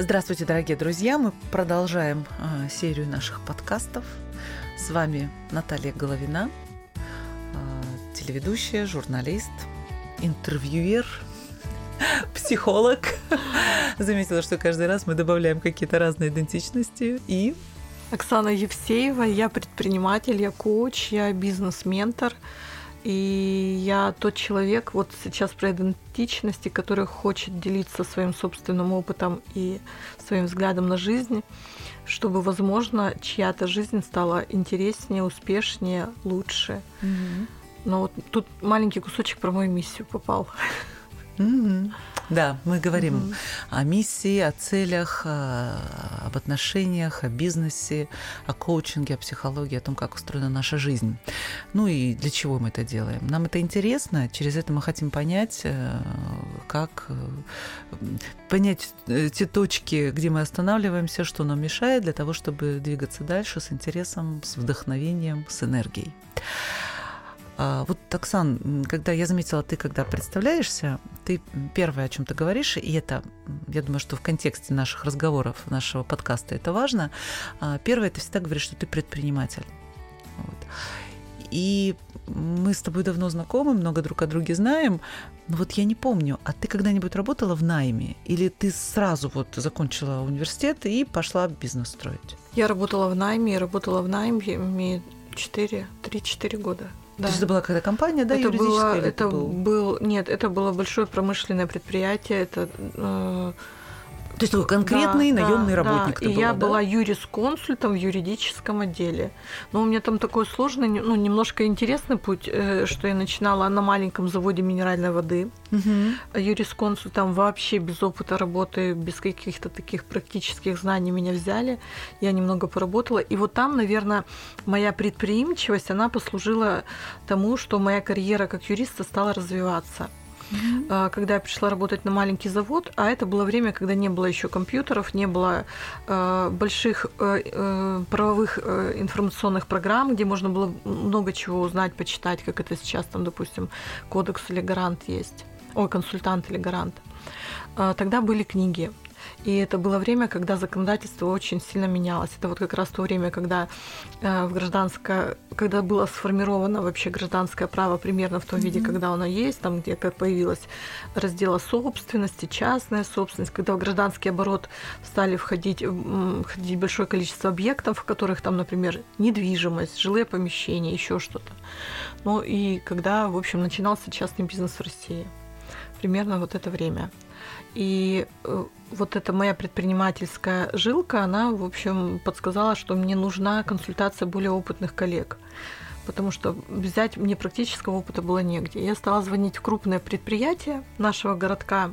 Здравствуйте, дорогие друзья! Мы продолжаем э, серию наших подкастов. С вами Наталья Головина, э, телеведущая, журналист, интервьюер, психолог. Заметила, что каждый раз мы добавляем какие-то разные идентичности. И Оксана Евсеева, я предприниматель, я коуч, я бизнес-ментор. И я тот человек, вот сейчас про идентичности, который хочет делиться своим собственным опытом и своим взглядом на жизнь, чтобы, возможно, чья-то жизнь стала интереснее, успешнее, лучше. Mm-hmm. Но вот тут маленький кусочек про мою миссию попал. Mm-hmm. Да, мы говорим о миссии, о целях, об отношениях, о бизнесе, о коучинге, о психологии, о том, как устроена наша жизнь. Ну и для чего мы это делаем? Нам это интересно, через это мы хотим понять, э, как э, понять э, те точки, где мы останавливаемся, что нам мешает для того, чтобы двигаться дальше с интересом, с вдохновением, с энергией. А, вот, Оксан, когда я заметила, ты когда представляешься, ты первое, о чем ты говоришь, и это, я думаю, что в контексте наших разговоров, нашего подкаста это важно. А, первое, ты всегда говоришь, что ты предприниматель. Вот. И мы с тобой давно знакомы, много друг о друге знаем, но вот я не помню, а ты когда-нибудь работала в найме? Или ты сразу вот закончила университет и пошла бизнес строить? Я работала в найме, работала в найме 4, 3-4 года. Да. То есть это была какая-то компания, да, это было, это, это был? был, нет, это было большое промышленное предприятие, это э, то есть такой конкретный да, наемный да, работник. Да. И была, я да? была юрисконсультом в юридическом отделе. Но у меня там такой сложный, ну, немножко интересный путь, э, что я начинала на маленьком заводе минеральной воды. Угу. Юрисконсультом вообще без опыта работы, без каких-то таких практических знаний меня взяли. Я немного поработала. И вот там, наверное, моя предприимчивость, она послужила тому, что моя карьера как юриста стала развиваться mm-hmm. когда я пришла работать на маленький завод, а это было время, когда не было еще компьютеров, не было э, больших э, э, правовых информационных программ, где можно было много чего узнать, почитать, как это сейчас там, допустим, кодекс или гарант есть, ой, консультант или гарант. Э, тогда были книги. И это было время, когда законодательство очень сильно менялось. Это вот как раз то время, когда э, в гражданское, когда было сформировано вообще гражданское право примерно в том mm-hmm. виде, когда оно есть, там где как появилось раздела собственности, частная собственность, когда в гражданский оборот стали входить, входить большое количество объектов, в которых там, например, недвижимость, жилые помещения, еще что-то. Ну и когда, в общем, начинался частный бизнес в России. Примерно вот это время. И э, вот эта моя предпринимательская жилка, она, в общем, подсказала, что мне нужна консультация более опытных коллег потому что взять мне практического опыта было негде. Я стала звонить в крупное предприятие нашего городка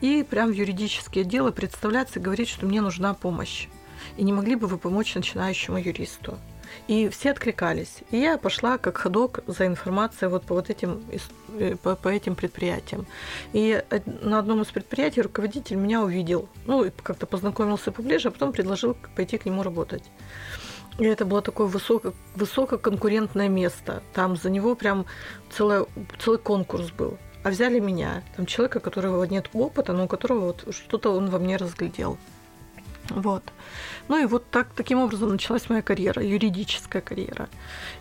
и прям в юридические отделы представляться и говорить, что мне нужна помощь. И не могли бы вы помочь начинающему юристу? И все откликались. И я пошла как ходок за информацией вот по вот этим, э, по, по этим предприятиям. И на одном из предприятий руководитель меня увидел, ну, как-то познакомился поближе, а потом предложил пойти к нему работать. И это было такое высоко, высококонкурентное место. Там за него прям целый, целый конкурс был. А взяли меня, там человека, у которого нет опыта, но у которого вот что-то он во мне разглядел. Вот. Ну и вот так, таким образом началась моя карьера, юридическая карьера.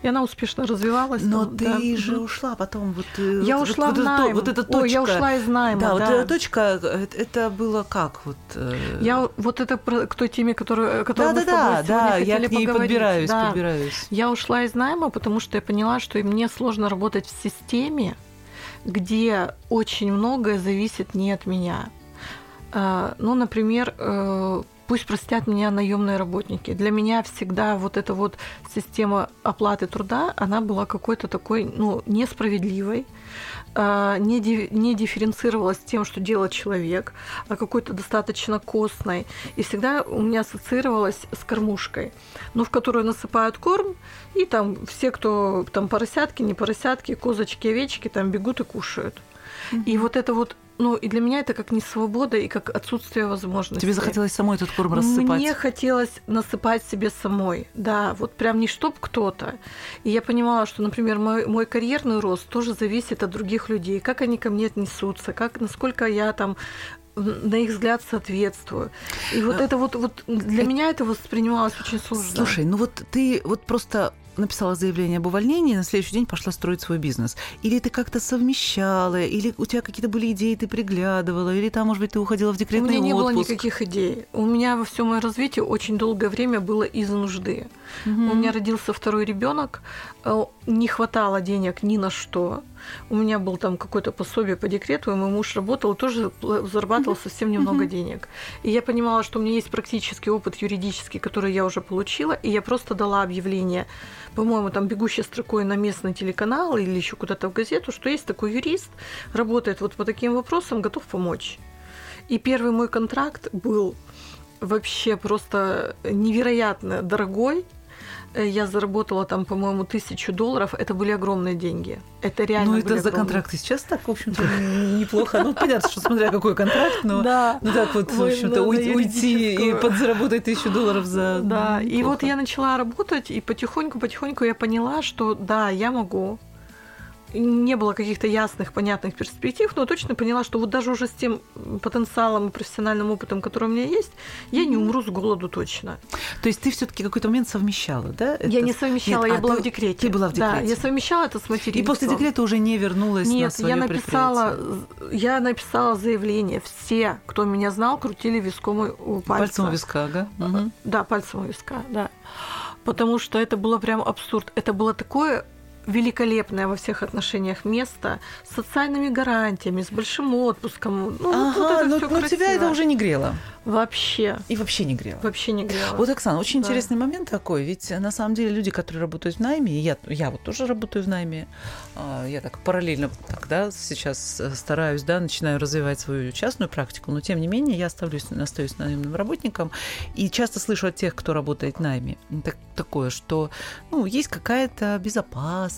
И она успешно развивалась. Но там, ты да. же ушла потом. Вот, э, я вот, ушла вот, в найм. Вот, эта точка. Ой, я ушла из найма. Да, да. вот эта точка, э, это было как? Вот, э, я вот это к той теме, которую, которую да, мы да, с да, я к ней подбираюсь, да. подбираюсь. Я ушла из найма, потому что я поняла, что мне сложно работать в системе, где очень многое зависит не от меня. Ну, например, Пусть простят меня наемные работники. Для меня всегда вот эта вот система оплаты труда, она была какой-то такой, ну, несправедливой, а, не, не дифференцировалась тем, что делает человек, а какой-то достаточно костной. И всегда у меня ассоциировалась с кормушкой, ну, в которую насыпают корм, и там все, кто там поросятки, не поросятки, козочки, овечки, там бегут и кушают. И вот это вот ну, и для меня это как не свобода и как отсутствие возможности. Тебе захотелось самой этот корм рассыпать? Мне хотелось насыпать себе самой, да, вот прям не чтоб кто-то. И я понимала, что, например, мой, мой карьерный рост тоже зависит от других людей, как они ко мне отнесутся, как, насколько я там на их взгляд соответствую. И вот а... это вот, вот для это... меня это воспринималось очень сложно. Слушай, ну вот ты вот просто написала заявление об увольнении, на следующий день пошла строить свой бизнес. Или ты как-то совмещала, или у тебя какие-то были идеи, ты приглядывала, или там, может быть, ты уходила в декретный отпуск. У меня отпуск. не было никаких идей. У меня во всем моем развитии очень долгое время было из нужды. Угу. У меня родился второй ребенок, не хватало денег ни на что. У меня был там какое-то пособие по декрету, и мой муж работал и тоже зарабатывал mm-hmm. совсем немного mm-hmm. денег. И я понимала, что у меня есть практический опыт юридический, который я уже получила, и я просто дала объявление, по-моему, там бегущей строкой на местный телеканал или еще куда-то в газету, что есть такой юрист, работает вот по таким вопросам, готов помочь. И первый мой контракт был вообще просто невероятно дорогой, Э, я заработала там, по-моему, тысячу долларов. Это были огромные деньги. Это реально. Ну, это за контракт сейчас так, в общем-то, неплохо. Ну, понятно, что смотря какой контракт, но да. ну так вот, в общем-то, уйти и подзаработать тысячу долларов за. Да. И вот я начала работать, и потихоньку-потихоньку я поняла, что да, я могу не было каких-то ясных, понятных перспектив, но точно поняла, что вот даже уже с тем потенциалом и профессиональным опытом, который у меня есть, я не умру с голоду точно. То есть ты все-таки какой-то момент совмещала, да? Это... Я не совмещала, Нет, я а была ты, в декрете. Ты была в декрете. Да, я совмещала это с материнством. И после декрета уже не вернулась Нет, на свое я написала, я написала заявление. Все, кто меня знал, крутили виском у пальца. Пальцем у виска, да? Угу. Да, пальцем у виска, да. Потому что это было прям абсурд. Это было такое великолепное во всех отношениях место с социальными гарантиями, с большим отпуском. Ну, ага, вот это но, но красиво. тебя это уже не грело. Вообще. И вообще не грело. Вообще не грело. Вот, Оксана, очень да. интересный момент такой. Ведь на самом деле люди, которые работают в найме, и я, я вот тоже работаю в найме, а, я так параллельно так, да, сейчас э, стараюсь, да, начинаю развивать свою частную практику, но тем не менее я оставлюсь, остаюсь наемным работником и часто слышу от тех, кто работает в найме, так, такое, что, ну, есть какая-то безопасность,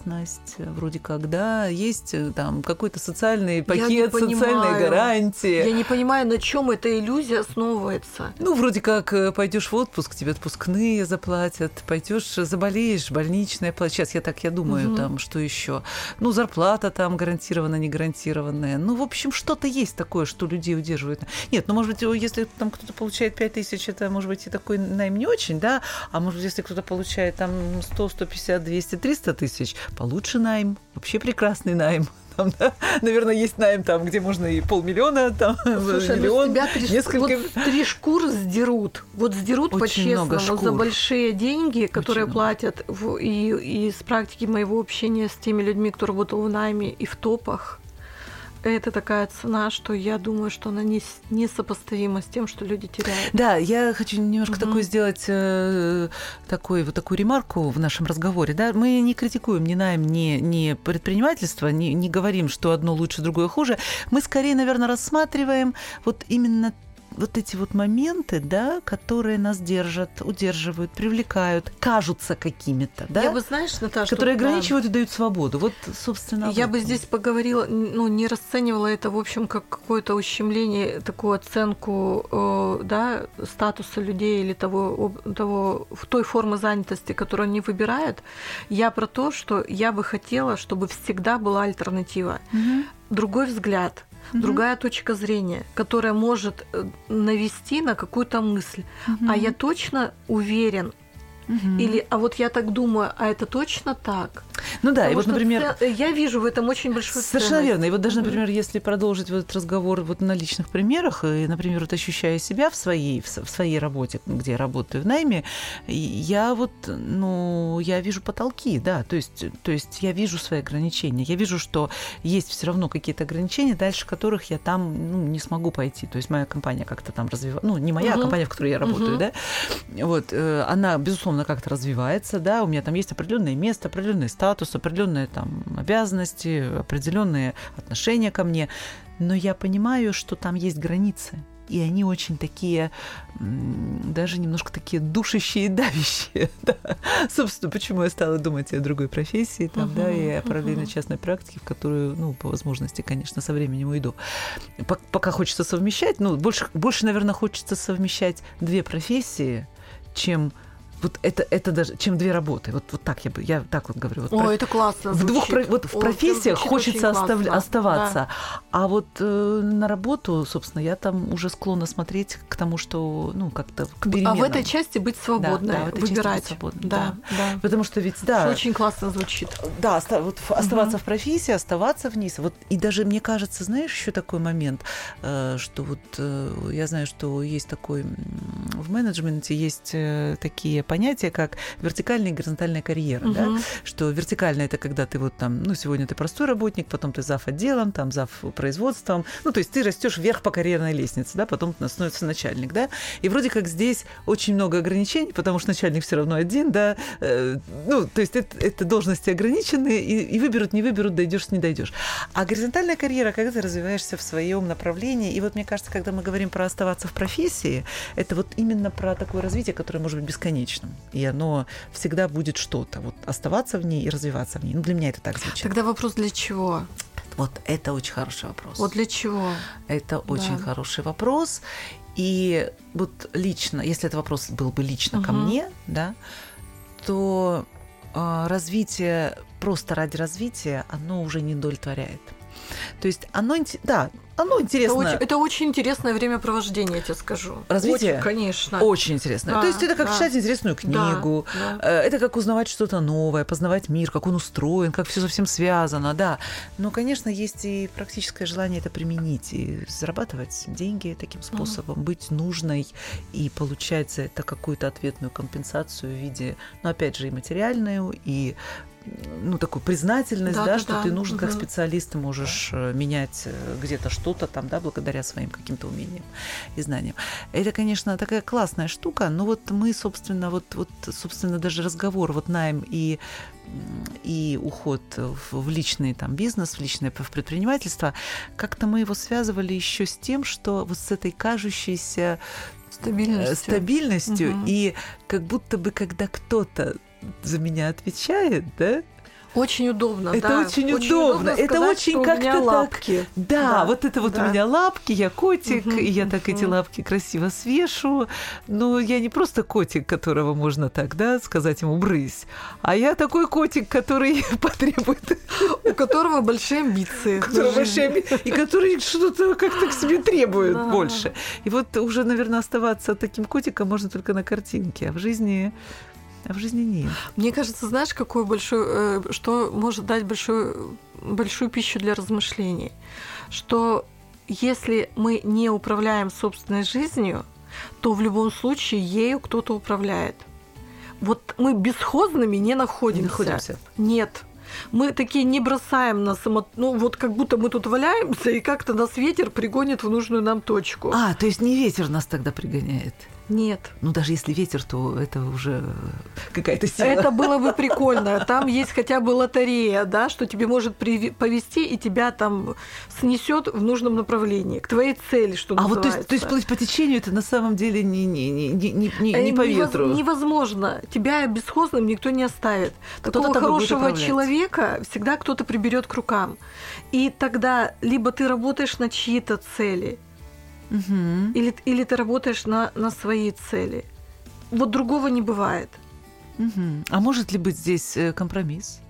вроде как, да, есть э, там какой-то социальный пакет, социальные гарантии. Я не понимаю, на чем эта иллюзия основывается? Ну, вроде как э, пойдешь в отпуск, тебе отпускные заплатят, пойдешь, заболеешь, больничная. Сейчас я так я думаю, угу. там что еще. Ну, зарплата там гарантированная, не гарантированная. Ну, в общем, что-то есть такое, что людей удерживает. Нет, ну, может быть, если там кто-то получает 5 тысяч, это, может быть, и такой найм не очень, да, а может быть, если кто-то получает там 100, 150, 200, 300 тысяч, получше найм, вообще прекрасный найм там, да? Наверное, есть найм там, где можно и полмиллиона, там, Слушай, ну миллион, тебя три, несколько... Вот три шкуры сдерут. Вот сдерут по-честному за большие деньги, которые Очень платят. В, и, и из практики моего общения с теми людьми, кто работал в найме и в топах, это такая цена, что я думаю, что она не, несопоставима с тем, что люди теряют. Да, я хочу немножко угу. такой сделать э, такой, вот такую ремарку в нашем разговоре. Да? Мы не критикуем ни найм, ни, ни предпринимательство, не, не говорим, что одно лучше, другое хуже. Мы скорее, наверное, рассматриваем вот именно вот эти вот моменты, да, которые нас держат, удерживают, привлекают, кажутся какими-то, да? Я бы, знаешь, Наташа... Которые ограничивают да. и дают свободу. Вот, собственно, Я бы здесь поговорила, ну, не расценивала это, в общем, как какое-то ущемление, такую оценку, э, да, статуса людей или того, того, в той формы занятости, которую они выбирают. Я про то, что я бы хотела, чтобы всегда была альтернатива. Угу. Другой взгляд – угу. другая точка зрения, которая может э, навести на какую-то мысль. Угу. А я точно уверен, Угу. Или, а вот я так думаю, а это точно так? Ну да, Потому и вот, например... Я вижу в этом очень большую Совершенно ценность. верно. И вот даже, например, если продолжить вот этот разговор вот на личных примерах, и, например, вот ощущая себя в своей, в своей работе, где я работаю в найме, я вот, ну, я вижу потолки, да, то есть, то есть я вижу свои ограничения. Я вижу, что есть все равно какие-то ограничения, дальше которых я там ну, не смогу пойти. То есть моя компания как-то там развивается, ну, не моя, угу. а компания, в которой я работаю, угу. да, вот, э, она, безусловно, безусловно, как-то развивается, да, у меня там есть определенное место, определенный статус, определенные там обязанности, определенные отношения ко мне, но я понимаю, что там есть границы, и они очень такие, даже немножко такие душащие и давящие. Да. Собственно, почему я стала думать о другой профессии, там, uh-huh, да, и о параллельной uh-huh. частной практике, в которую, ну, по возможности, конечно, со временем уйду. Пока хочется совмещать, ну, больше, больше, наверное, хочется совмещать две профессии, чем вот это, это даже, чем две работы. Вот, вот так я бы, я так вот говорю. Вот О, про... это классно В двух, вот в профессиях звучит хочется остав... оставаться, да. а вот э, на работу, собственно, я там уже склонна смотреть к тому, что, ну, как-то к переменам. А в этой части быть свободной, да, да, выбирать. свободной, да, да, да. Потому что ведь, да. Что очень классно звучит. Да, оста- вот оставаться угу. в профессии, оставаться вниз. Вот, и даже, мне кажется, знаешь, еще такой момент, э, что вот э, я знаю, что есть такой в менеджменте есть э, такие понятия, как вертикальная и горизонтальная карьера, угу. да? что вертикальная это когда ты вот там, ну, сегодня ты простой работник, потом ты зав. отделом, там зав. производством, ну, то есть ты растешь вверх по карьерной лестнице, да, потом становится начальник, да, и вроде как здесь очень много ограничений, потому что начальник все равно один, да, э, ну, то есть это, это должности ограничены, и, и выберут, не выберут, дойдешь, не дойдешь. А горизонтальная карьера, когда ты развиваешься в своем направлении, и вот мне кажется, когда мы говорим про оставаться в профессии, это вот именно про такое развитие, которое может быть бесконечным, и оно всегда будет что-то, вот оставаться в ней и развиваться в ней. Ну, для меня это так звучит. Тогда вопрос для чего? Вот это очень хороший вопрос. Вот для чего? Это да. очень хороший вопрос. И вот лично, если этот вопрос был бы лично угу. ко мне, да, то э, развитие просто ради развития, оно уже не удовлетворяет. То есть оно, да, оно интересно. Это очень, это очень интересное времяпровождение, я тебе скажу. Развитие? Очень, конечно. Очень интересно. Да, То есть это как да. читать интересную книгу, да, да. Э, это как узнавать что-то новое, познавать мир, как он устроен, как все совсем связано, да. Но, конечно, есть и практическое желание это применить и зарабатывать деньги таким способом, угу. быть нужной и получать за это какую-то ответную компенсацию в виде, ну, опять же, и материальную, и ну, такую признательность, да, да, да что да. ты нужен угу. как специалист, ты можешь э, менять э, где-то что-то там, да, благодаря своим каким-то умениям и знаниям. Это, конечно, такая классная штука, но вот мы, собственно, вот, вот собственно, даже разговор, вот найм и и уход в, в личный там бизнес, в личное в предпринимательство, как-то мы его связывали еще с тем, что вот с этой кажущейся стабильностью, стабильностью угу. и как будто бы когда кто-то за меня отвечает, да? Очень удобно, это да. очень, очень удобно. Сказать, это очень как-то. Так... Да, да, вот это вот да. у меня лапки, я котик, угу, и я так угу. эти лапки красиво свешу. Но я не просто котик, которого можно так, да, сказать ему брысь, а я такой котик, который потребует... У которого большие амбиции. И который что-то как-то к себе требует больше. И вот уже, наверное, оставаться таким котиком можно только на картинке, а в жизни а в жизни нет. Мне кажется, знаешь, какой большой, э, что может дать большую, большую пищу для размышлений, что если мы не управляем собственной жизнью, то в любом случае ею кто-то управляет. Вот мы бесхозными не находимся. Не находимся. Нет. Мы такие не бросаем на само... Ну, вот как будто мы тут валяемся, и как-то нас ветер пригонит в нужную нам точку. А, то есть не ветер нас тогда пригоняет? Нет. Ну, даже если ветер, то это уже какая-то сила. Это было бы прикольно. Там есть хотя бы лотерея, да, что тебе может повести и тебя там снесет в нужном направлении, к твоей цели, что а называется. А вот то есть, то есть плыть по течению это на самом деле не, не, не, не, не, не по ветру. Невозможно. Тебя бесхозным никто не оставит. Такого хорошего человека всегда кто-то приберет к рукам. И тогда либо ты работаешь на чьи-то цели, Угу. Или, или ты работаешь на, на свои цели. Вот другого не бывает. Угу. А может ли быть здесь э, компромисс?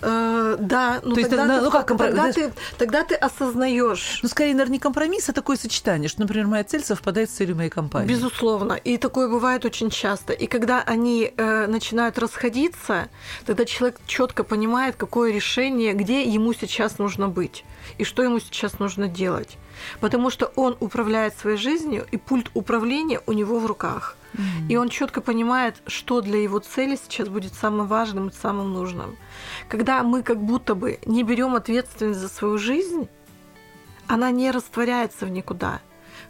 Э, да, ну, То есть, тогда, ну, ты, как компромисс? Тогда, ты, тогда ты осознаешь. Ну, скорее, наверное, не компромисс, а такое сочетание, что, например, моя цель совпадает с целью моей компании. Безусловно. И такое бывает очень часто. И когда они э, начинают расходиться, тогда человек четко понимает, какое решение, где ему сейчас нужно быть и что ему сейчас нужно делать. Потому что он управляет своей жизнью, и пульт управления у него в руках. Mm-hmm. И он четко понимает, что для его цели сейчас будет самым важным и самым нужным. Когда мы как будто бы не берем ответственность за свою жизнь, она не растворяется в никуда.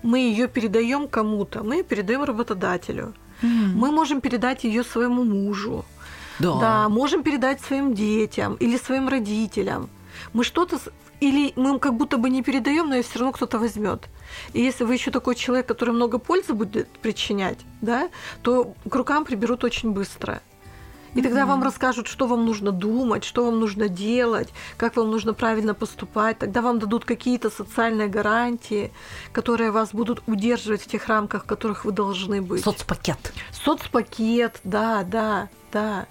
Мы ее передаем кому-то, мы ее передаем работодателю. Mm-hmm. Мы можем передать ее своему мужу. Да. да, можем передать своим детям или своим родителям. Мы что-то или мы как будто бы не передаем, но ее все равно кто-то возьмет. И если вы еще такой человек, который много пользы будет причинять, да, то к рукам приберут очень быстро. И тогда вам расскажут, что вам нужно думать, что вам нужно делать, как вам нужно правильно поступать. Тогда вам дадут какие-то социальные гарантии, которые вас будут удерживать в тех рамках, в которых вы должны быть. Соцпакет. Соцпакет, да, да, да.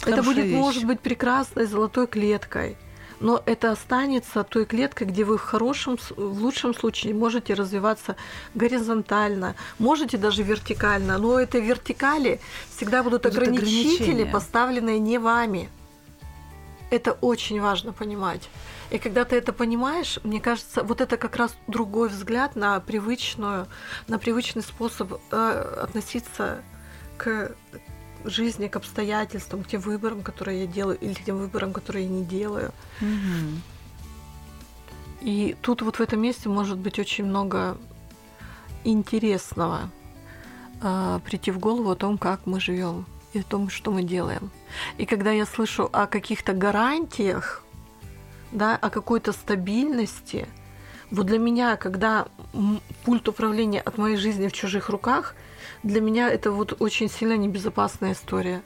Хорошая это будет, вещь. может быть, прекрасной золотой клеткой но это останется той клеткой, где вы в хорошем, в лучшем случае можете развиваться горизонтально, можете даже вертикально, но это вертикали всегда будут, будут ограничители, поставленные не вами. Это очень важно понимать. И когда ты это понимаешь, мне кажется, вот это как раз другой взгляд на привычную, на привычный способ э, относиться к жизни, к обстоятельствам, к тем выборам, которые я делаю, или к тем выборам, которые я не делаю. Mm-hmm. И тут вот в этом месте может быть очень много интересного э, прийти в голову о том, как мы живем и о том, что мы делаем. И когда я слышу о каких-то гарантиях, да, о какой-то стабильности, вот для меня, когда пульт управления от моей жизни в чужих руках – для меня это вот очень сильно небезопасная история.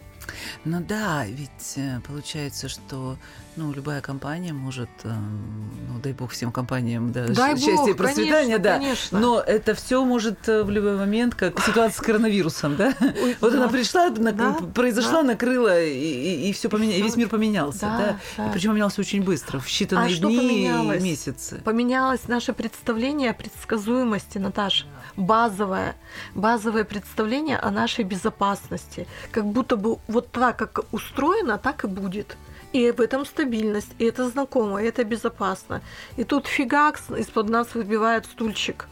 Ну да, ведь э, получается, что ну, любая компания может, эм, ну, дай бог всем компаниям, да, дай счастья бог, и процветания, конечно, да. Конечно. Но это все может э, в любой момент, как ситуация с коронавирусом, да? Ой, вот да. она пришла, на, да, произошла, да. накрыла, и, и, и все поменя... и весь мир поменялся, да. да? да. И причем поменялся очень быстро, в считанные а дни и месяцы. Поменялось наше представление о предсказуемости, Наташа базовое, базовое представление о нашей безопасности. Как будто бы вот так, как устроено, так и будет. И в этом стабильность, и это знакомо, и это безопасно. И тут фигакс из-под нас выбивает стульчик.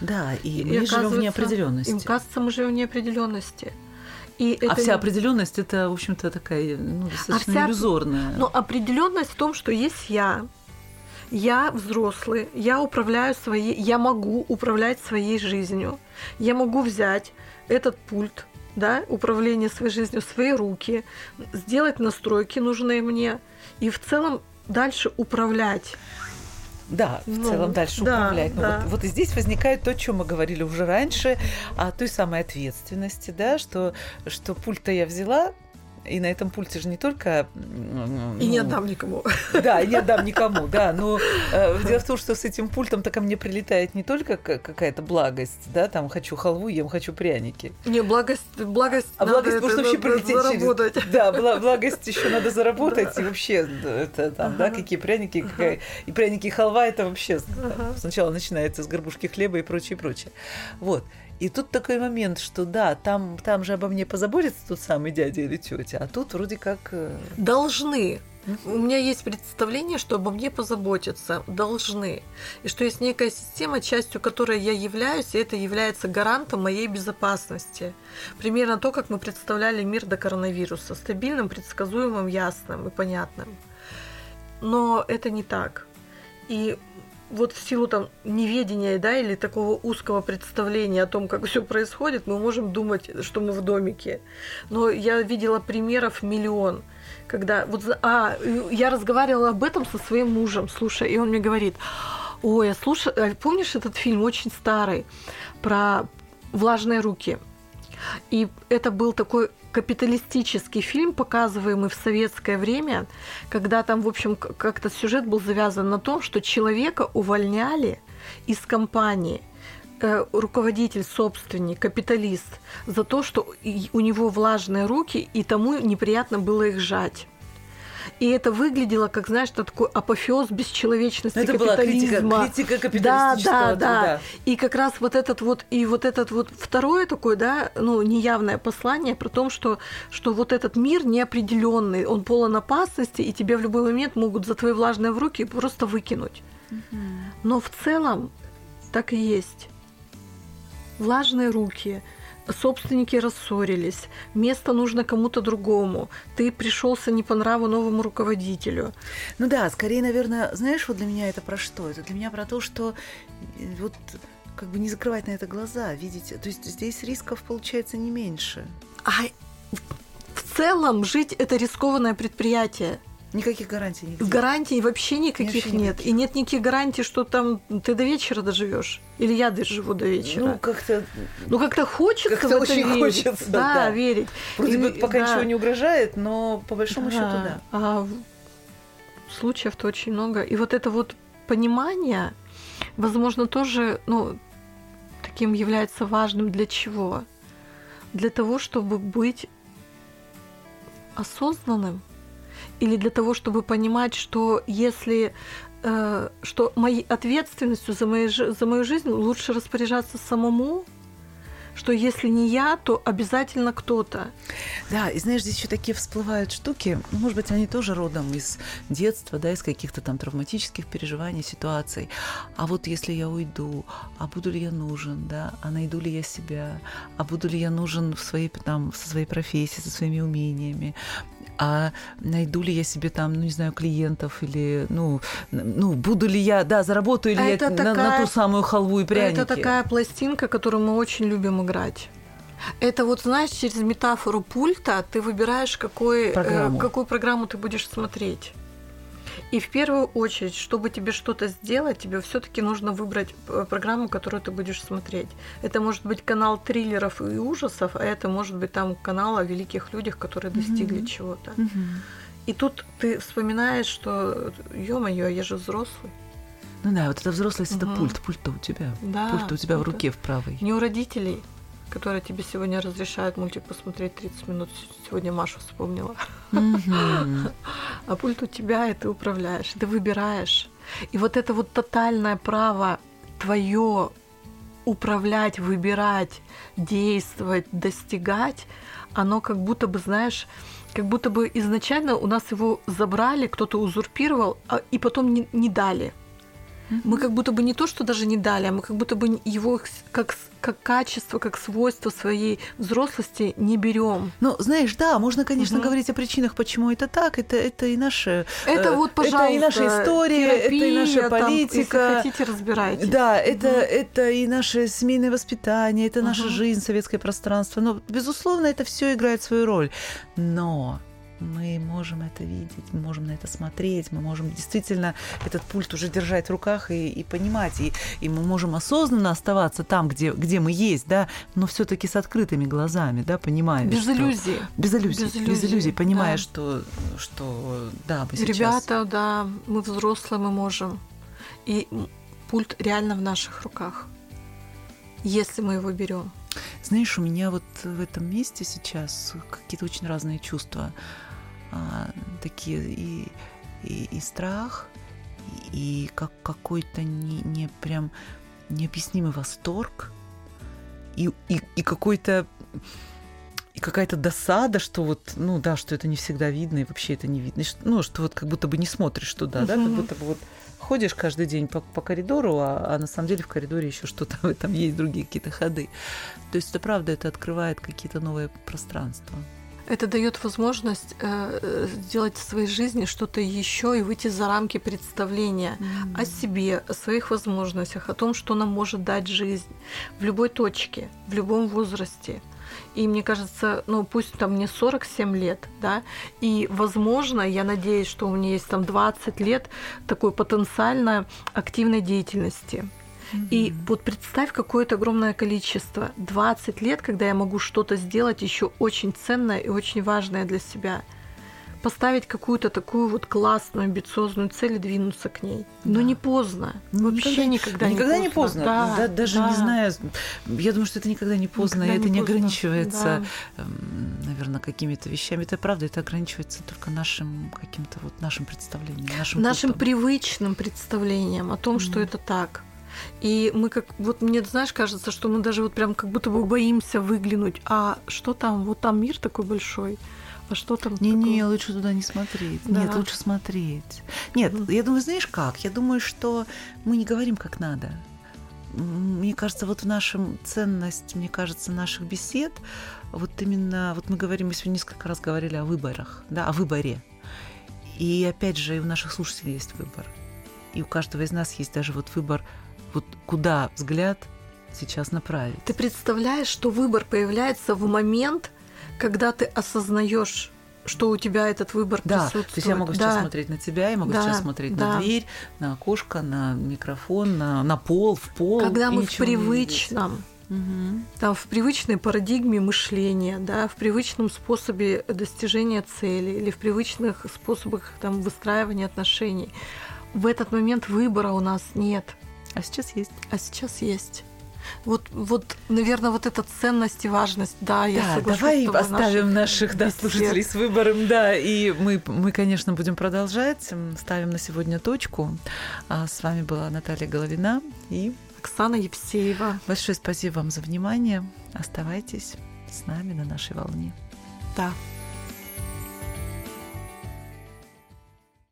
Да, и, и мы живем в неопределенности. Им кажется, мы живем в неопределенности. И а это... вся определенность это, в общем-то, такая ну, достаточно а вся... иллюзорная. Но определенность в том, что есть я, я взрослый, я управляю своей, я могу управлять своей жизнью. Я могу взять этот пульт, да, управление своей жизнью свои руки, сделать настройки нужные мне и в целом дальше управлять. Да, в ну, целом дальше да, управлять. Но да. вот, вот и здесь возникает то, о чем мы говорили уже раньше, о той самой ответственности, да, что, что пульт-то я взяла, и на этом пульте же не только... Ну, и не отдам никому. Да, и не отдам никому, да. Но э, дело в том, что с этим пультом-то ко мне прилетает не только какая-то благость, да, там хочу халву, ем, хочу пряники. Не, благость, благость А благость может вообще прилететь заработать. через... Да, благость еще надо заработать, и вообще, это там, да, какие пряники, какая... и пряники, и халва, это вообще сначала начинается с горбушки хлеба и прочее, прочее. Вот. И тут такой момент, что да, там, там же обо мне позаботится тот самый дядя или тетя, а тут вроде как... Э, должны. У меня есть представление, что обо мне позаботятся, должны. И что есть некая система, частью которой я являюсь, и это является гарантом моей безопасности. Примерно то, как мы представляли мир до коронавируса. Стабильным, предсказуемым, ясным и понятным. Но это не так. И вот в силу там неведения, да, или такого узкого представления о том, как все происходит, мы можем думать, что мы в домике. Но я видела примеров миллион, когда вот, а, я разговаривала об этом со своим мужем, слушай, и он мне говорит, ой, а слушай, а помнишь этот фильм очень старый про влажные руки? И это был такой капиталистический фильм, показываемый в советское время, когда там, в общем, как-то сюжет был завязан на том, что человека увольняли из компании э, руководитель, собственник, капиталист за то, что у него влажные руки, и тому неприятно было их жать. И это выглядело, как, знаешь, такой апофеоз бесчеловечности это капитализма. Была критика, критика да, да, да. И как раз вот этот вот, и вот этот вот второе такое, да, ну, неявное послание про то, что, что вот этот мир неопределенный, он полон опасности, и тебе в любой момент могут за твои влажные в руки просто выкинуть. Но в целом так и есть. Влажные руки, собственники рассорились, место нужно кому-то другому, ты пришелся не по нраву новому руководителю. Ну да, скорее, наверное, знаешь, вот для меня это про что? Это для меня про то, что э, вот как бы не закрывать на это глаза, видеть. То есть здесь рисков получается не меньше. А в целом жить это рискованное предприятие. Никаких гарантий нет. Гарантий вообще никаких Вообще нет. никаких. И нет никаких гарантий, что там ты до вечера доживешь. Или я доживу до вечера. Ну, как-то Ну, как-то хочется Как-то в это очень верить. хочется, да, да. верить. вроде бы пока да. ничего не угрожает, но по большому счету, Да. да. А случаев-то очень много. И вот это вот понимание, возможно, тоже, ну, таким является важным для чего? Для того, чтобы быть осознанным или для того, чтобы понимать, что если э, что моей ответственностью за, жи- за мою жизнь лучше распоряжаться самому, что если не я, то обязательно кто-то. Да, и знаешь, здесь еще такие всплывают штуки, ну, может быть, они тоже родом из детства, да, из каких-то там травматических переживаний, ситуаций. А вот если я уйду, а буду ли я нужен, да, а найду ли я себя, а буду ли я нужен в своей, там, со своей профессией, со своими умениями, а найду ли я себе там, ну, не знаю, клиентов или, ну, ну буду ли я, да, заработаю ли А я это на, на такая- ту самую халву и пряники. Это такая пластинка, которую мы очень любим играть. Это вот, знаешь, через метафору пульта ты выбираешь, какой, э, Программу. какую программу ты будешь смотреть. И в первую очередь, чтобы тебе что-то сделать, тебе все-таки нужно выбрать э, программу, которую ты будешь смотреть. Это может быть канал триллеров и ужасов, а это может быть там канал о великих людях, которые достигли Мгм. чего-то. Мгм. И тут ты вспоминаешь, что, ё-моё, я же взрослый. Ну да, вот это взрослость, это Мгм. пульт, пульт-то у тебя. Да, Пульт у тебя в это- руке в правой. Не у родителей, которые тебе сегодня разрешают мультик посмотреть 30 минут. Сегодня Машу вспомнила. А пульт у тебя, и ты управляешь, ты выбираешь. И вот это вот тотальное право твое управлять, выбирать, действовать, достигать, оно как будто бы, знаешь, как будто бы изначально у нас его забрали, кто-то узурпировал, а- и потом не, не дали. Мы как будто бы не то, что даже не дали, а мы как будто бы его как, как качество, как свойство своей взрослости не берем. Ну, знаешь, да, можно, конечно, Мгм. говорить о причинах, почему это так. Это, это и наши... Это э, вот, пожалуйста, Это и наша история, это и наша терапия, там, политика. если хотите, разбирайтесь. Да, это, это и наше семейное воспитание, это наша Мгм. жизнь, советское пространство. Но, безусловно, это все играет свою роль. Но мы можем это видеть, мы можем на это смотреть, мы можем действительно этот пульт уже держать в руках и, и понимать. И, и мы можем осознанно оставаться там, где, где мы есть, да, но все-таки с открытыми глазами, да, понимая. Без что- иллюзий. Без иллюзий, без Без иллюзий, иллюзий, понимая, да. что, что да, мы сейчас... Ребята, да, мы взрослые, мы можем. И пульт реально в наших руках, если мы его берем. Знаешь, у меня вот в этом месте сейчас какие-то очень разные чувства. А, такие и, и, и страх, и, как какой-то не, не прям необъяснимый восторг, и, и, и какой-то и какая-то досада, что вот, ну да, что это не всегда видно, и вообще это не видно. Что- Ну, что вот как будто бы не смотришь туда, да, как будто бы вот ходишь каждый день по, по коридору, а, а на самом деле в коридоре еще что-то этом есть, другие какие-то ходы. То есть это правда, это открывает какие-то новые пространства. Это дает возможность э, сделать в своей жизни что-то еще и выйти за рамки представления о себе, о своих возможностях, о том, что нам может дать жизнь в любой точке, в любом возрасте. И мне кажется, ну пусть там мне 47 лет, да, и возможно, я надеюсь, что у меня есть там 20 лет такой потенциально активной деятельности. И вот представь какое-то огромное количество. 20 лет, когда я могу что-то сделать еще очень ценное и очень важное для себя. Поставить какую-то такую вот классную, амбициозную цель и двинуться к ней. Но Да. не поздно. Ну, Вообще никогда, не никогда поздно. не поздно. Да, Да, даже да. не знаю. Я думаю, что это никогда не поздно, Никогда и это не, поздно. ограничивается, Да. наверное, какими-то вещами. Это правда, это ограничивается только нашим каким-то вот нашим представлением, нашим, нашим культом. привычным представлением о том, что Мгм. это так. И мы как, вот мне, знаешь, кажется, что мы даже вот прям как будто бы боимся выглянуть. А что там? Вот там мир такой большой. А что там? Не-не, такое? лучше туда не смотреть. Да. Нет, лучше смотреть. Нет, Мгм. я думаю, знаешь как? Я думаю, что мы не говорим как надо. Мне кажется, вот в нашем ценность, мне кажется, наших бесед, вот именно, вот мы говорим, мы сегодня несколько раз говорили о выборах, да, о выборе. И опять же, и у наших слушателей есть выбор. И у каждого из нас есть даже вот выбор, вот куда взгляд сейчас направить. Ты представляешь, что выбор появляется в момент, когда ты осознаешь, что у тебя этот выбор да, присутствует. То есть я могу сейчас да. смотреть на тебя, я могу да, сейчас смотреть да. на дверь, на окошко, на микрофон, на, на пол, в пол. Когда мы в привычном Угу. Там в привычной парадигме мышления, да, в привычном способе достижения цели или в привычных способах там, выстраивания отношений. В этот момент выбора у нас нет. А сейчас есть. А сейчас есть. Вот, вот, наверное, вот эта ценность и важность, да, я да, соглашусь. Давай оставим наших да, слушателей с выбором, да, и мы, мы, конечно, будем продолжать, ставим на сегодня точку. А с вами была Наталья Головина и Оксана Евсеева. Большое спасибо вам за внимание. Оставайтесь с нами на нашей волне. Да.